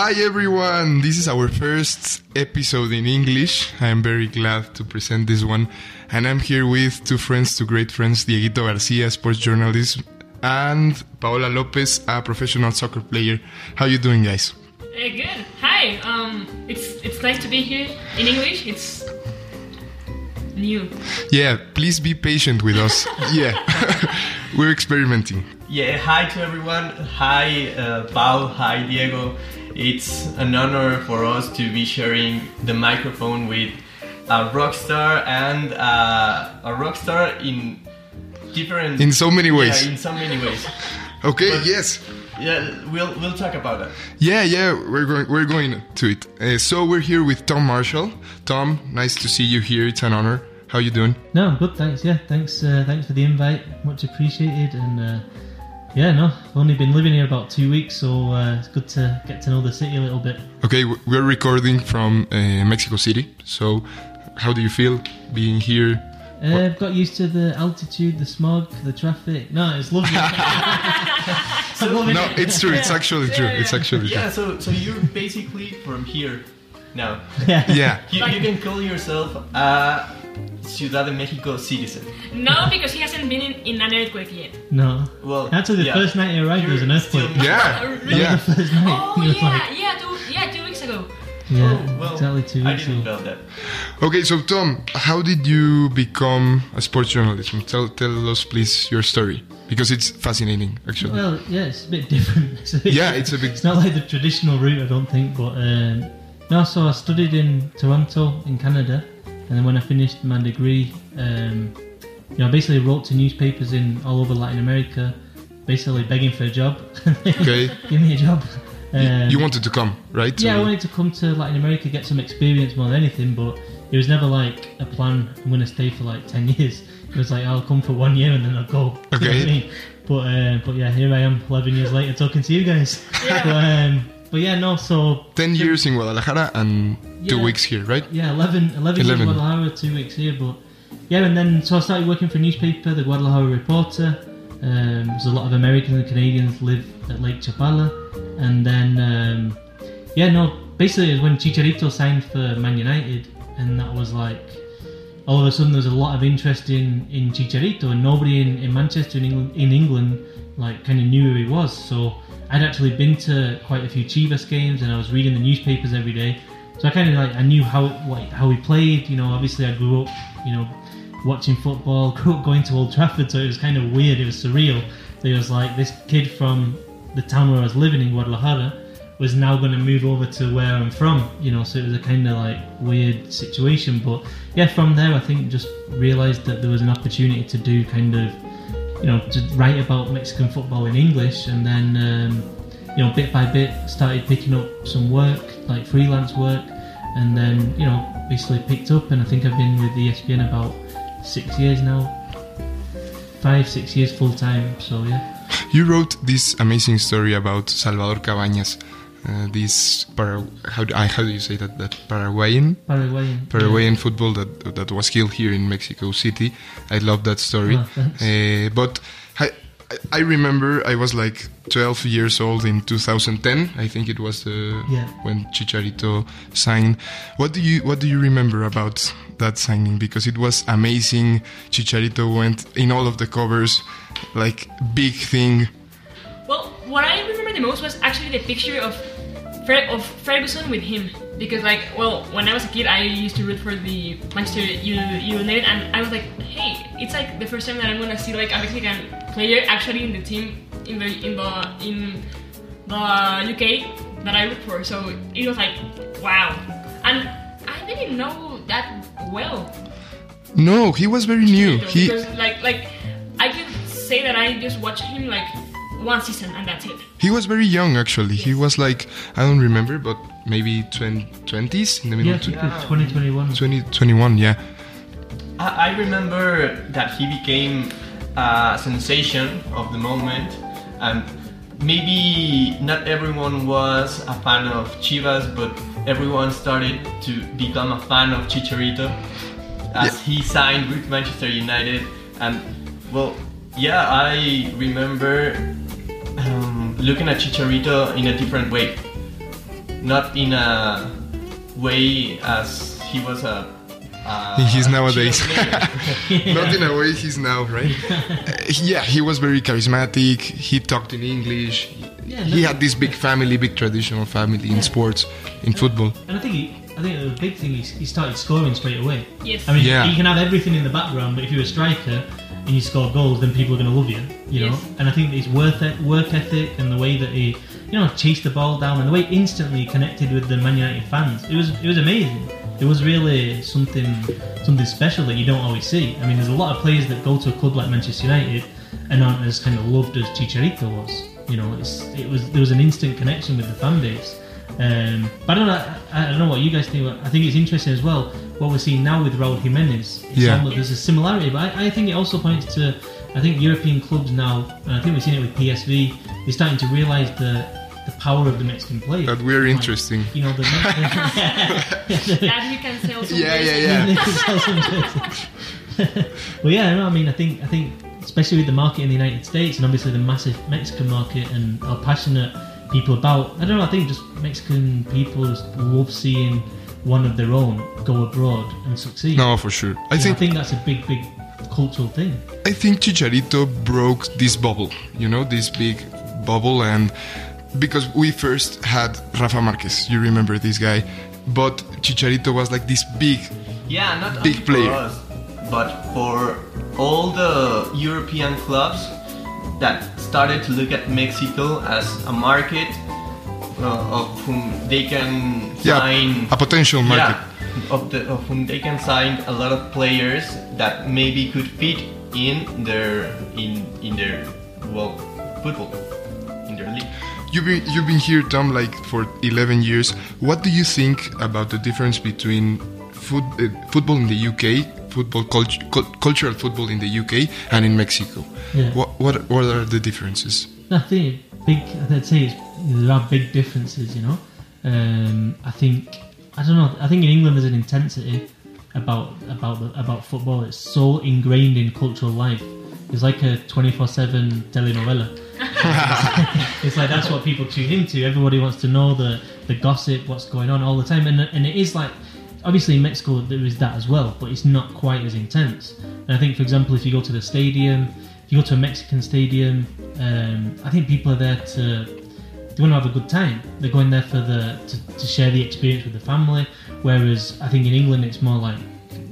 Hi everyone, this is our first episode in English. I'm very glad to present this one. And I'm here with two friends, two great friends, Dieguito Garcia, sports journalist, and Paola Lopez, a professional soccer player. How you doing guys? Uh, good. Hi. Um, it's it's nice to be here in English. It's new. Yeah, please be patient with us. yeah, we're experimenting. Yeah, hi to everyone. Hi, uh, Pau. Hi, Diego. It's an honor for us to be sharing the microphone with a rock star and uh, a rock star in different In so many ways. Yeah, in so many ways. Okay, But- yes. Yeah, we'll we'll talk about that. Yeah, yeah, we're going we're going to it. Uh, so we're here with Tom Marshall. Tom, nice to see you here. It's an honor. How you doing? No, I'm good. Thanks. Yeah, thanks. Uh, thanks for the invite. Much appreciated. And uh, yeah, no, I've only been living here about two weeks, so uh, it's good to get to know the city a little bit. Okay, we're recording from uh, Mexico City. So, how do you feel being here? Uh, I've got used to the altitude, the smog, the traffic. No, it's lovely. I'm No, it. it's true. It's actually true. It's actually Yeah, true. so so you're basically from here now. Yeah. Yeah. You, you can call yourself a Ciudad de Mexico citizen. No, because he hasn't been in, in an earthquake yet. No. Well, Actually, the yeah. first night I arrived, there was an You're earthquake. still- Yeah. Oh, really? Yeah. The first night. Oh yeah, like, yeah, two yeah two weeks ago. yeah, Oh, well, exactly two I weeks didn't ago. know that. Okay, so Tom, how did you become a sports journalist? Tell tell us please your story because it's fascinating actually. Well, yeah, it's a bit different. It's a bit Yeah, it's a bit- It's not like the traditional route, I don't think. But um, no, so I studied in Toronto, in Canada, and then when I finished my degree, um, you know, I basically wrote to newspapers in all over Latin America, basically begging for a job. Okay. Give me a job. Um, You wanted to come, right? yeah, I wanted to come to Latin America, get some experience more than anything, but it was never like a plan. I'm going to stay for like ten years. It was like I'll come for one year and then I'll go. You know Okay. I mean? But uh, but yeah, here I am, eleven years later, talking to you guys. Yeah. But, um, but yeah, no. So Ten years in Guadalajara and two weeks here, right? yeah, 11, 11, 11. in Guadalajara, two weeks here. But yeah, and then so I started working for a newspaper, the Guadalajara Reporter. Um, there's a lot of Americans and Canadians live at Lake Chapala, and then um, yeah, no, basically it was when Chicharito signed for Man United, and that was like all of a sudden there's a lot of interest in in Chicharito, and nobody in, in Manchester in England, in England like kind of knew who he was. So I'd actually been to quite a few Chivas games, and I was reading the newspapers every day. So I kind of like I knew how like how he played. You know, obviously I grew up, you know, watching football, grew up going to Old Trafford, so it was kind of weird. It was surreal. It was like this kid from the town where I was living in Guadalajara was now going to move over to where I'm from. You know, so it was a kind of like weird situation. But yeah, from there I think just realised that there was an opportunity to do kind of you know, to write about Mexican football in English, and then um, you know, bit by bit, started picking up some work, like freelance work, and then you know, basically picked up. And I think I've been with ESPN about six years now, five, six years full time. So yeah, You wrote this amazing story about Salvador Cabañas, uh, this para- how do, I, how do you say that that Paraguayan Paraguayan. Paraguayan football that that was killed here in Mexico City. I love that story. Oh, uh, but I, I remember I was like 12 years old in 2010. I think it was the Yeah. when Chicharito signed. What do you what do you remember about that signing? Because it was amazing. Chicharito went in all of the covers, like big thing. Well, what I remember the most was actually the picture of Fer- of Ferguson with him. Because like, well, when I was a kid, I used to root for the Manchester United, and I was like, hey, it's like the first time that I'm gonna see like a Mexican player actually in the team in the in the in the UK that I root for. So it was like, wow, and I didn't know that well. No, he was very new. Chicharito, He like like I can say that I just watched him like one season and that's it. He was very young, actually. He was like, I don't remember, but maybe 20, 20s in the middle Yeah, of tw- it's 2021. 20, 21, yeah. I, I remember that he became a sensation of the moment, and maybe not everyone was a fan of Chivas, but everyone started to become a fan of Chicharito as Yeah. he signed with Manchester United. And well, yeah, I remember um, looking at Chicharito in a different way, not in a way as he was a. a He's nowadays. Not in a way he's now, right? Uh, yeah, he was very charismatic. He talked in English. Yeah, he had this big family, big traditional family in sports, in football. And I think he, I think the big thing is he started scoring straight away. Yes. I mean, Yeah. you can have everything in the background, but if you're a striker and you score goals, then people are going to love you. You know. Yes. And I think his work e- work ethic and the way that he, you know, chased the ball down and the way instantly connected with the Man United fans, it was it was amazing. It was really something something special that you don't always see. I mean, there's a lot of players that go to a club like Manchester United and aren't as kind of loved as Chicharito was. You know, it's, it was there was an instant connection with the fan base. Um, but I don't know. I, I don't know what you guys think. But I think it's interesting as well what we're seeing now with Raul Jimenez. It's Yeah. almost- there's a similarity, but I, I think it also points to I think European clubs now, and I think we've seen it with PSV. They're starting to realise the the power of the Mexican players. That we're Like, interesting. You know the. Mexican. that we can sell some Yeah, jerseys. yeah, yeah. Sell some jerseys. well, yeah, no, I mean, I think, I think, especially with the market in the United States and obviously the massive Mexican market and how passionate people about. I don't know. I think just Mexican people just love seeing one of their own go abroad and succeed. No, for sure. I You know, think that's a big, big cultural thing. I think Chicharito broke this bubble, you know, this big bubble, and because we first had Rafa Marquez, you remember this guy, but Chicharito was like this big, Yeah, not Big player. for us, but for all the European clubs that started to look at Mexico as a market uh, of whom they can yeah, sign. a potential market. Yeah, of, the, of whom they can sign a lot of players that maybe could fit in their in in their well football in their league. You've been you've been here, Tom, like for 11 years. What do you think about the difference between foot, uh, football in the UK, football cult- cul- cultural football in the UK, and in Mexico? Yeah. What what what are the differences? I think big. I'd say it's, there are big differences. You know, um, I think I don't know. I think in England there's an intensity about about the, about football. It's so ingrained in cultural life. It's like a 24/7 telenovela. it's like that's what people tune into. Everybody wants to know the the gossip, what's going on all the time, and and it is like obviously in Mexico there is that as well, but it's not quite as intense. And I think, for example, if you go to the stadium, if you go to a Mexican stadium, um, I think people are there to they want to have a good time. They're going there for the to, to share the experience with the family. Whereas I think in England it's more like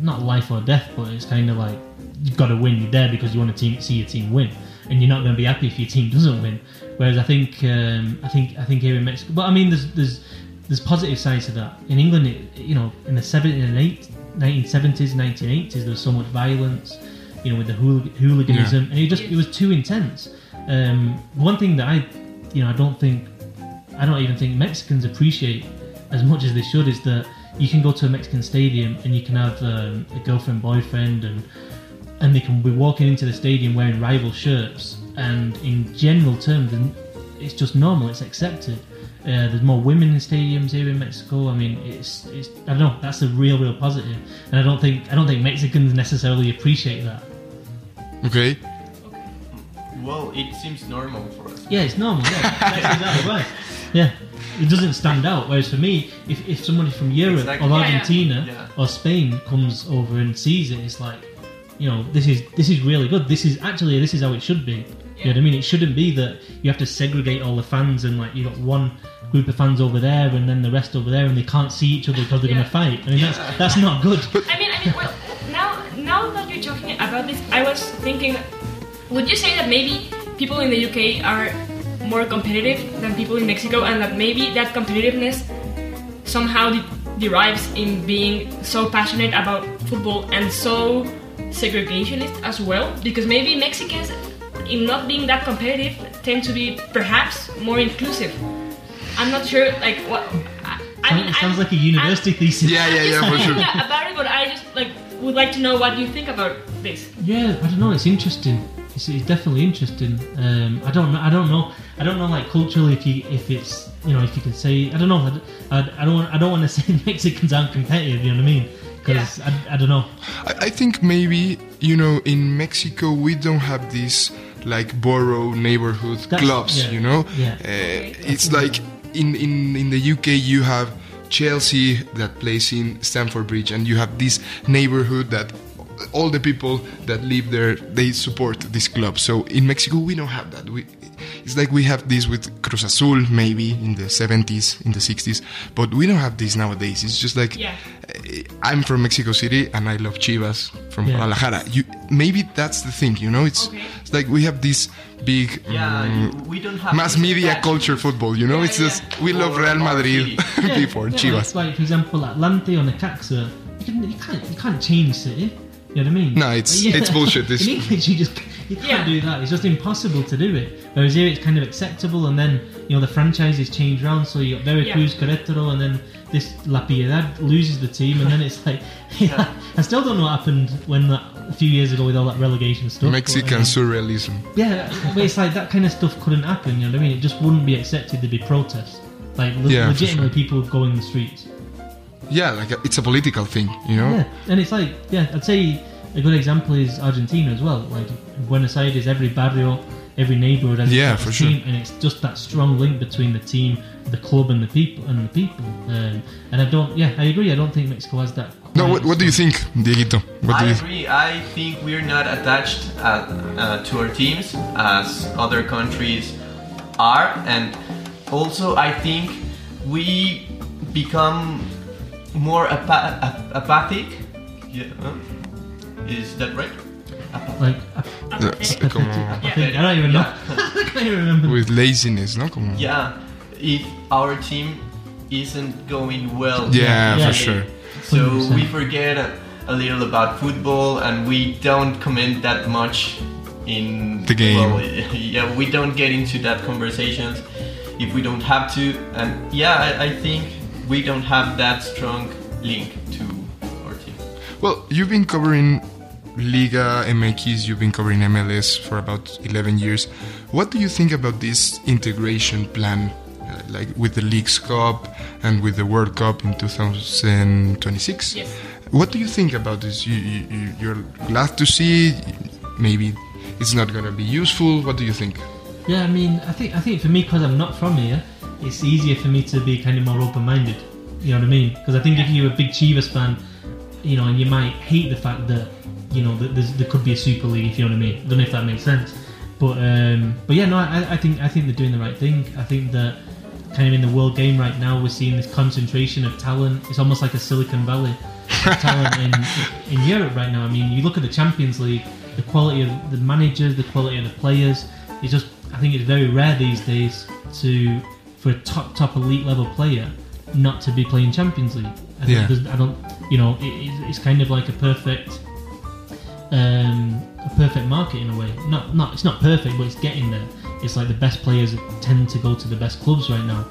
not life or death, but it's kind of like you've got to win. You're there because you want to team, see your team win, and you're not going to be happy if your team doesn't win. Whereas I think um, I think I think here in Mexico, but I mean there's there's there's positive sides to that. In England, it, you know, in the 70s and 8, 1970s, 1980s, there was so much violence, you know, with the hoolig- hooliganism, and it just it was too intense. Um, one thing that I, you know, I don't think, I don't even think Mexicans appreciate as much as they should is that you can go to a Mexican stadium and you can have um, a girlfriend, boyfriend, and and they can be walking into the stadium wearing rival shirts, and in general terms, it's just normal, it's accepted. Uh, there's more women in stadiums here in Mexico. I mean, it's, it's I don't know. That's a real, real positive, and I don't think I don't think Mexicans necessarily appreciate that. Okay. Well, it seems normal for us. Yeah, it's normal. Yeah, that's exactly right. Yeah, it doesn't stand out. Whereas for me, if, if somebody from Europe or Yeah, yeah. Argentina Yeah. or Spain comes over and sees it, it's like, you know, this is this is really good. This is actually this is how it should be. You know what I mean? It shouldn't be that you have to segregate all the fans and like you got one group of fans over there and then the rest over there and they can't see each other because they're Yeah. going to fight. I mean, that's that's not good. I mean, I mean, well, now now that you're talking about this, I was thinking, would you say that maybe people in the UK are more competitive than people in Mexico, and that maybe that competitiveness somehow de- derives in being so passionate about football and so segregationist as well? Because maybe Mexicans, in not being that competitive, tend to be perhaps more inclusive. I'm not sure, like what. I, I mean, It sounds I'm- like a university thesis. Yeah, yeah, yeah, for sure. yeah, about it, but I just like would like to know what you think about this. Yeah, I don't know. It's interesting. It's, it's definitely interesting. Um, I don't know. I don't know. I don't know like culturally if you if it's you know if you can say I don't know. I, I, I don't I don't want to say Mexicans aren't competitive. You know what I mean? Because I, I don't know. I, I think maybe you know in Mexico we don't have these like borough neighborhood That's- clubs. yeah, You know, yeah. uh, it's like in in in the UK you have Chelsea that plays in Stamford Bridge, and you have this neighborhood that all the people that live there they support this club. So in Mexico we don't have that. We it's like we have this with Cruz Azul maybe in the 70s, in the 60s, but we don't have this nowadays. It's just like Yeah. uh, I'm from Mexico City and I love Chivas from Yeah. Guadalajara. You maybe that's the thing, you know. It's Okay. it's like we have this big Yeah, you- we don't have mass media attachment. culture football. You know, Yeah, it's just yeah. we love Real Madrid city. Before yeah, Chivas. Like, like for example, Atlante or Necaxa, you, can, you can't you can't change City. You know what I mean? No, it's- it's bullshit. It's- In English, you just you can't Yeah. do that. It's just impossible to do it. Whereas here, it's kind of acceptable, and then you know the franchises change around. So you got Veracruz, Querétaro, and then this La Piedad loses the team, and then it's like, yeah, I still don't know what happened when that, a few years ago with all that relegation stuff. but, Mexican um, surrealism. yeah, but it's like that kind of stuff couldn't happen. You know what I mean? It just wouldn't be accepted. There'd be protests. Like le- Yeah, for legitimately, people would go in the streets. Yeah, like a, it's a political thing, you know. Yeah, and it's like yeah, I'd say a good example is Argentina as well. Like Buenos Aires, every barrio, every neighborhood has Yeah, its for team, and it's just that strong link between the team, the club, and the people. And the people. Um, and I don't. Yeah, I agree. I don't think Mexico has that. No, what, what do you think, Dieguito? What I do you? agree. I think we're not attached uh, uh, to our teams as other countries are, and also I think we become more apa- ap- apathic. Yeah, huh? is that right? Like I, That's I, como I I don't even know. I can't even remember. with laziness, no? Como, yeah, if our team isn't going well. Yeah, for lately. sure. So 100%. we forget a, a little about football, and we don't comment that much in The game. Well, yeah, we don't get into that conversations if we don't have to, and yeah, I, I think we don't have that strong link to our team. Well, you've been covering Liga MX, you've been covering MLS for about 11 years. What do you think about this integration plan, uh, like with the Leagues Cup and with the World Cup in 2026? Yes. What do you think about this? You, you, you- you're glad to see? Maybe it's not going to be useful. What do you think? Yeah, I mean, I think I think for me, because I'm not from here, it's easier for me to be kind of more open-minded. You know what I mean? Because I think if you're a big Chivas fan, you know, and you might hate the fact that you know that there's, there could be a Super League, if you know what I mean. I don't know if that makes sense, but um, but yeah, no, I, I think I think they're doing the right thing. I think that kind of in the world game right now, we're seeing this concentration of talent. It's almost like a Silicon Valley of talent in in Europe right now. I mean, you look at the Champions League, the quality of the managers, the quality of the players. It's just I think it's very rare these days to for a top top elite level player not to be playing Champions League. I Yeah. I don't, you know, it, it's- it's kind of like a perfect, um, a perfect market in a way. Not, not, it's not perfect, but it's getting there. It's like the best players tend to go to the best clubs right now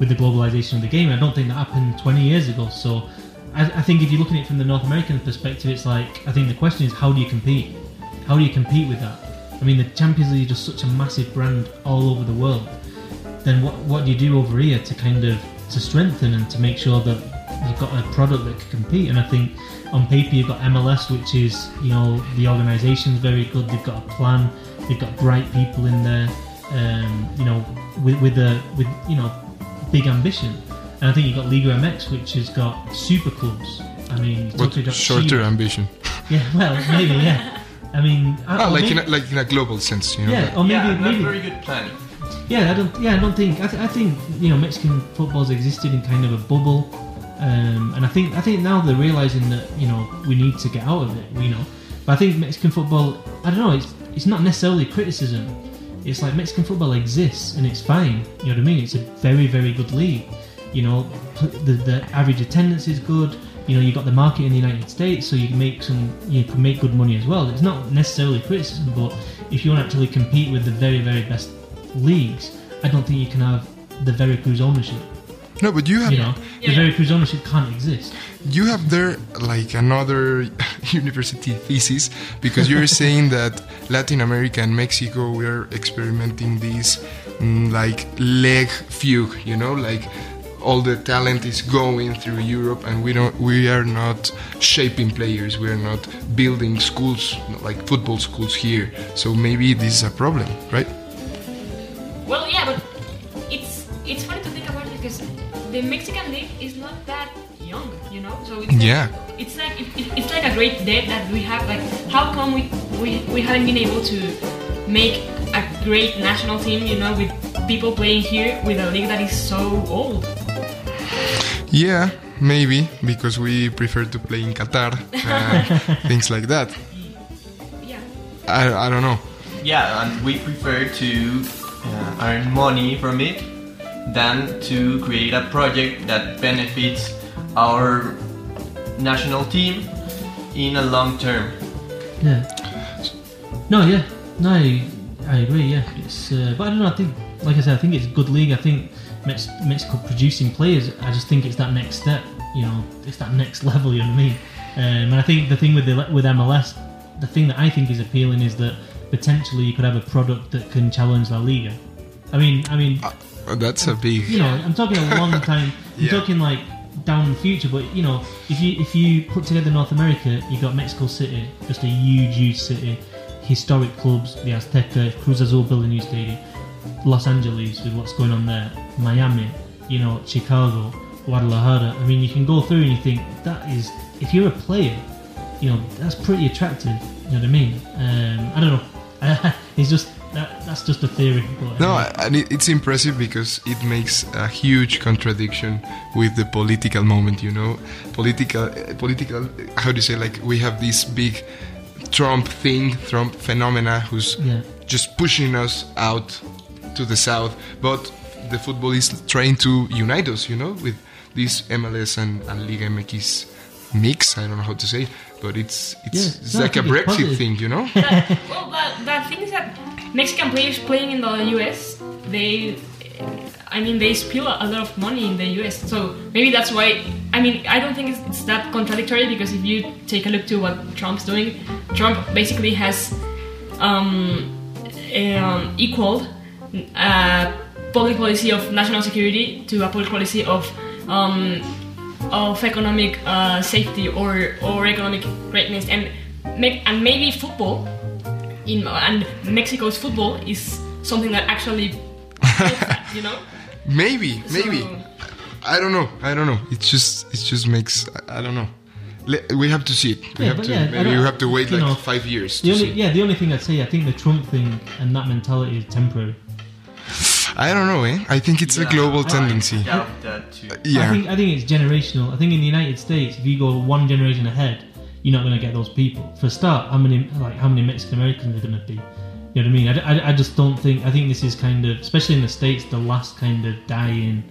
with the globalization of the game. I don't think that happened 20 years ago. So, I, I think if you're looking at it from the North American perspective, it's like I think the question is how do you compete? How do you compete with that? I mean, the Champions League is just such a massive brand all over the world then what what do you do over here to kind of to strengthen and to make sure that you've got a product that can compete? And I think on paper you've got MLS, which is you know the organisation's very good. They've got a plan. They've got bright people in there. Um, you know, with with a with you know big ambition. And I think you've got Liga MX, which has got super clubs. I mean, What talking about shorter Chivas- ambition? Yeah, well, maybe, yeah. I mean, Oh, or like in a, like in a global sense, you know? yeah, or maybe yeah, not maybe very good planning. Yeah, I don't. Yeah, I don't think. I, th- I think you know Mexican football's existed in kind of a bubble, um, and I think I think now they're realizing that you know we need to get out of it. You know, but I think Mexican football. I don't know. It's it's not necessarily criticism. It's like Mexican football exists and it's fine. You know what I mean? It's a very very good league. You know, the the average attendance is good. You know, you got the market in the United States, so you can make some. You can make good money as well. It's not necessarily criticism, but if you want to actually compete with the very very best leagues, I don't think you can have the Veracruz ownership. No, but you have You know, Yeah. the Veracruz ownership can't exist. you have there like another university thesis because you're saying that Latin America and Mexico we're experimenting this mm, like leg fugue, you know, like all the talent is going through Europe and we don't we are not shaping players, we are not building schools like football schools here. So maybe this is a problem, right? The Mexican league is not that young, you know. So it's like, Yeah. it's like it, it- it's like a great debt that we have. Like, how come we, we we haven't been able to make a great national team, you know, with people playing here with a league that is so old? Yeah, maybe because we prefer to play in Qatar and things like that. Yeah. I, I don't know. Yeah, and we prefer to uh, earn money from it than to create a project that benefits our national team in a long term. Yeah. No, yeah. No, I, I agree. Yeah, it's. Uh, but I don't know. I think, like I said, I think it's a good league. I think Mex- Mexico producing players. I just think it's that next step. You know, it's that next level. You know what I mean? Um, and I think the thing with the with MLS, the thing that I think is appealing is that potentially you could have a product that can challenge La Liga. I mean, I mean, Uh, That's a big. you know, I'm talking a long time. I'm Yeah. talking like down in the future. But you know, if you if you put together North America, you've got Mexico City, just a huge, huge city, historic clubs, the Azteca, Cruz Azul building new stadium, Los Angeles with what's going on there, Miami, you know, Chicago, Guadalajara. I mean, you can go through and you think that is, if you're a player, you know, that's pretty attractive. You know what I mean? Um, I don't know. it's just that that's just a theory. But, No, and it, it's impressive because it makes a huge contradiction with the political moment. You know, political, uh, political. How do you say? Like we have this big Trump thing, Trump phenomena, who's Yeah. just pushing us out to the south. But the football is trying to unite us. You know, with this MLS and, and Liga MX mix. I don't know how to say, but it's it's, Yeah, it's no, like a Brexit positive. thing. You know. That, well, the, the thing is that Mexican players playing in the US, they, I mean, they spill a lot of money in the US. So maybe that's why. I mean, I don't think it's, that contradictory because if you take a look to what Trump's doing, Trump basically has um, um, equaled uh, public policy of national security to a public policy of um, of economic uh, safety or or economic greatness, and and maybe football in and Mexico's football is something that actually, that, you know. Maybe, maybe. I don't know. I don't know. It just it just makes I, I don't know. Le- we have to see it. We Yeah, have but to yeah, maybe you have to wait like know, five years The to only, see. yeah, the only thing I'd say, I think the Trump thing and that mentality is temporary. I don't know, eh? I think it's a global I tendency. doubt that too. Yeah. I think I think it's generational. I think in the United States, if you go one generation ahead, you're not going to get those people. For a start, how many like how many Mexican Americans are going to be? You know what I mean? I, I, I just don't think. I think this is kind of, especially in the states, the last kind of dying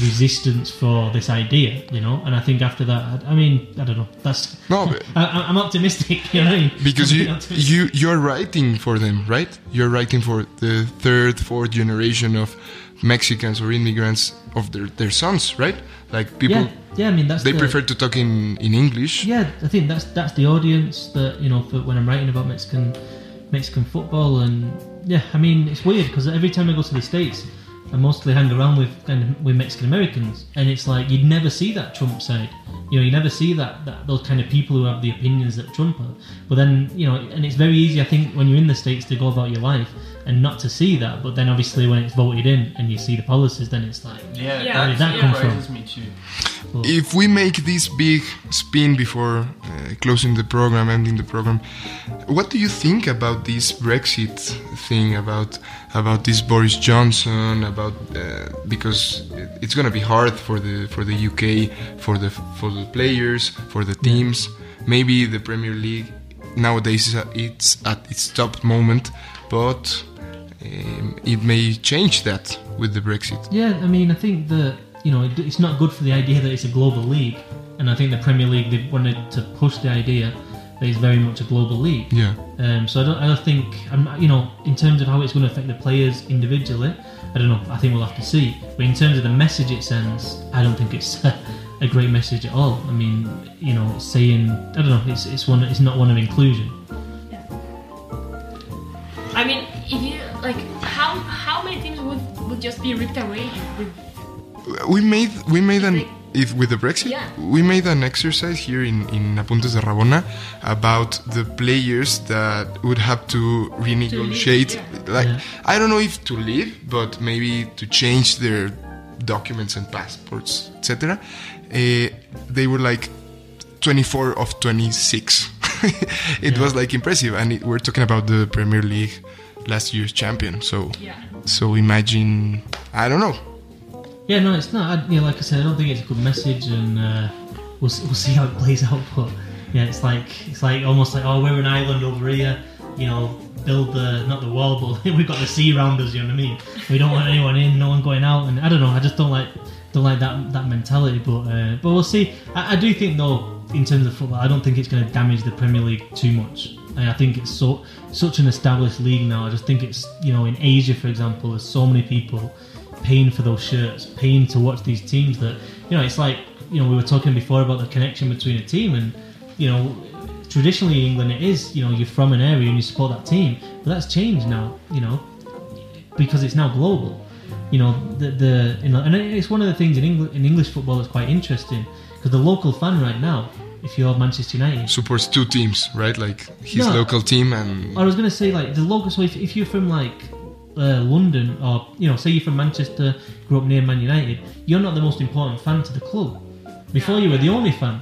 resistance for this idea. You know, and I think after that, I, I mean, I don't know. That's No, but- I, I'm optimistic. You know what I mean? because you you you're writing for them, right? You're writing for the third, fourth generation of Mexicans or immigrants of their, their sons, right? Like people yeah, yeah. I mean, that's they the, prefer to talk in in English. Yeah, I think that's that's the audience that you know for when I'm writing about Mexican Mexican football, and yeah, I mean it's weird because every time I go to the states, I mostly hang around with kind of with Mexican Americans, and it's like you'd never see that Trump side. You know, you never see that, that those kind of people who have the opinions that Trump has. But then, you know, and it's very easy, I think, when you're in the states to go about your life and not to see that. But then, obviously, when it's voted in and you see the policies, then it's like, Yeah, Yeah, that, where did that come surprises from? me too. well, If we make this big spin before uh, closing the program, ending the program, what do you think about this Brexit thing? About about this Boris Johnson? About uh, because it's going to be hard for the for the UK, for the for the players, for the teams. Maybe the Premier League nowadays is it's at its top moment, but um, it may change that with the Brexit. Yeah, I mean, I think that you know it- it's not good for the idea that it's a global league, and I think the Premier League they wanted to push the idea that it's very much a global league. Yeah. Um, so I don't, I don't think, I'm, you know, in terms of how it's going to affect the players individually, I don't know. I think we'll have to see. But in terms of the message it sends, I don't think it's a great message at all. I mean, you know, it's saying, I don't know, it's it's one, it's not one of inclusion. I mean, if you like, how how many teams would would just be ripped away with we made we made an Like- if with the Brexit Yeah. we made an exercise here in in Apuntes de Rabona about the players that would have to renegotiate yeah. like Yeah. I don't know if to leave but maybe to change their documents and passports etc uh, they were like 24 of 26 it was like impressive and it, we're talking about the Premier League last year's champion so yeah. so imagine I don't know Yeah, no, it's not. I, you know, like I said, I don't think it's a good message, and uh, we'll we'll see how it plays out. But yeah, it's like it's like almost like oh, we're an island over here. You know, build the not the wall, but we've got the sea around us. You know what I mean? We don't want anyone in, no one going out, and I don't know. I just don't like don't like that that mentality. But uh, but we'll see. I, I do think though, in terms of football, I don't think it's going to damage the Premier League too much. I I think it's so such an established league now. I just think it's you know in Asia, for example, there's so many people paying for those shirts, paying to watch these teams that you know it's like you know we were talking before about the connection between a team and you know traditionally in England it is you know you're from an area and you support that team but that's changed now you know because it's now global you know the the you know, and it's one of the things in English in English football that's quite interesting because the local fan right now if you're Manchester United supports two teams, right? Like his No. local team and I was going to say like the local. So if, if you're from like uh, London or you know, say you're from Manchester, grew up near Man United, you're not the most important fan to the club. Before you were the only fan.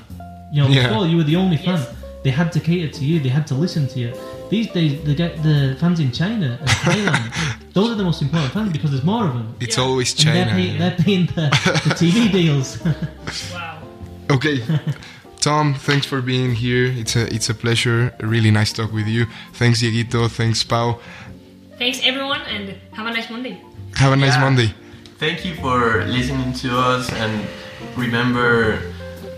You know, Yeah. before you were the only fan. Yes. They had to cater to you. They had to listen to you. These days, the guy- the fans in China and Thailand, those are the most important fans because there's more of them. it's Yeah. always And China. they're paying, yeah. they're paying the, the TV deals. Wow. Okay. Tom, thanks for being here. It's a it's a pleasure. A really nice talk with you. Thanks, Dieguito. Thanks, Pau. Thanks everyone, and have a nice Monday. Have a nice Yeah. Monday. Thank you for listening to us and remember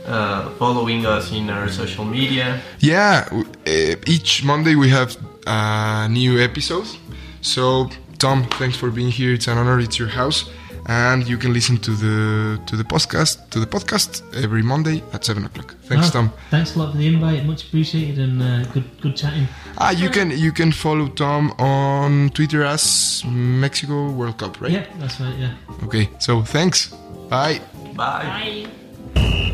uh, following us in our social media. Yeah, uh, each Monday we have uh, new episodes. So, Tom, thanks for being here. It's an honor. It's your house, and you can listen to the to the podcast to the podcast every Monday at seven o'clock. Thanks, Ah, Tom. Thanks a lot for the invite. Much appreciated and uh, good good chatting. Ah, you can you can follow Tom on Twitter as Mexico World Cup, right? Yeah, that's right. Yeah. Okay. So, thanks. Bye. Bye. Bye.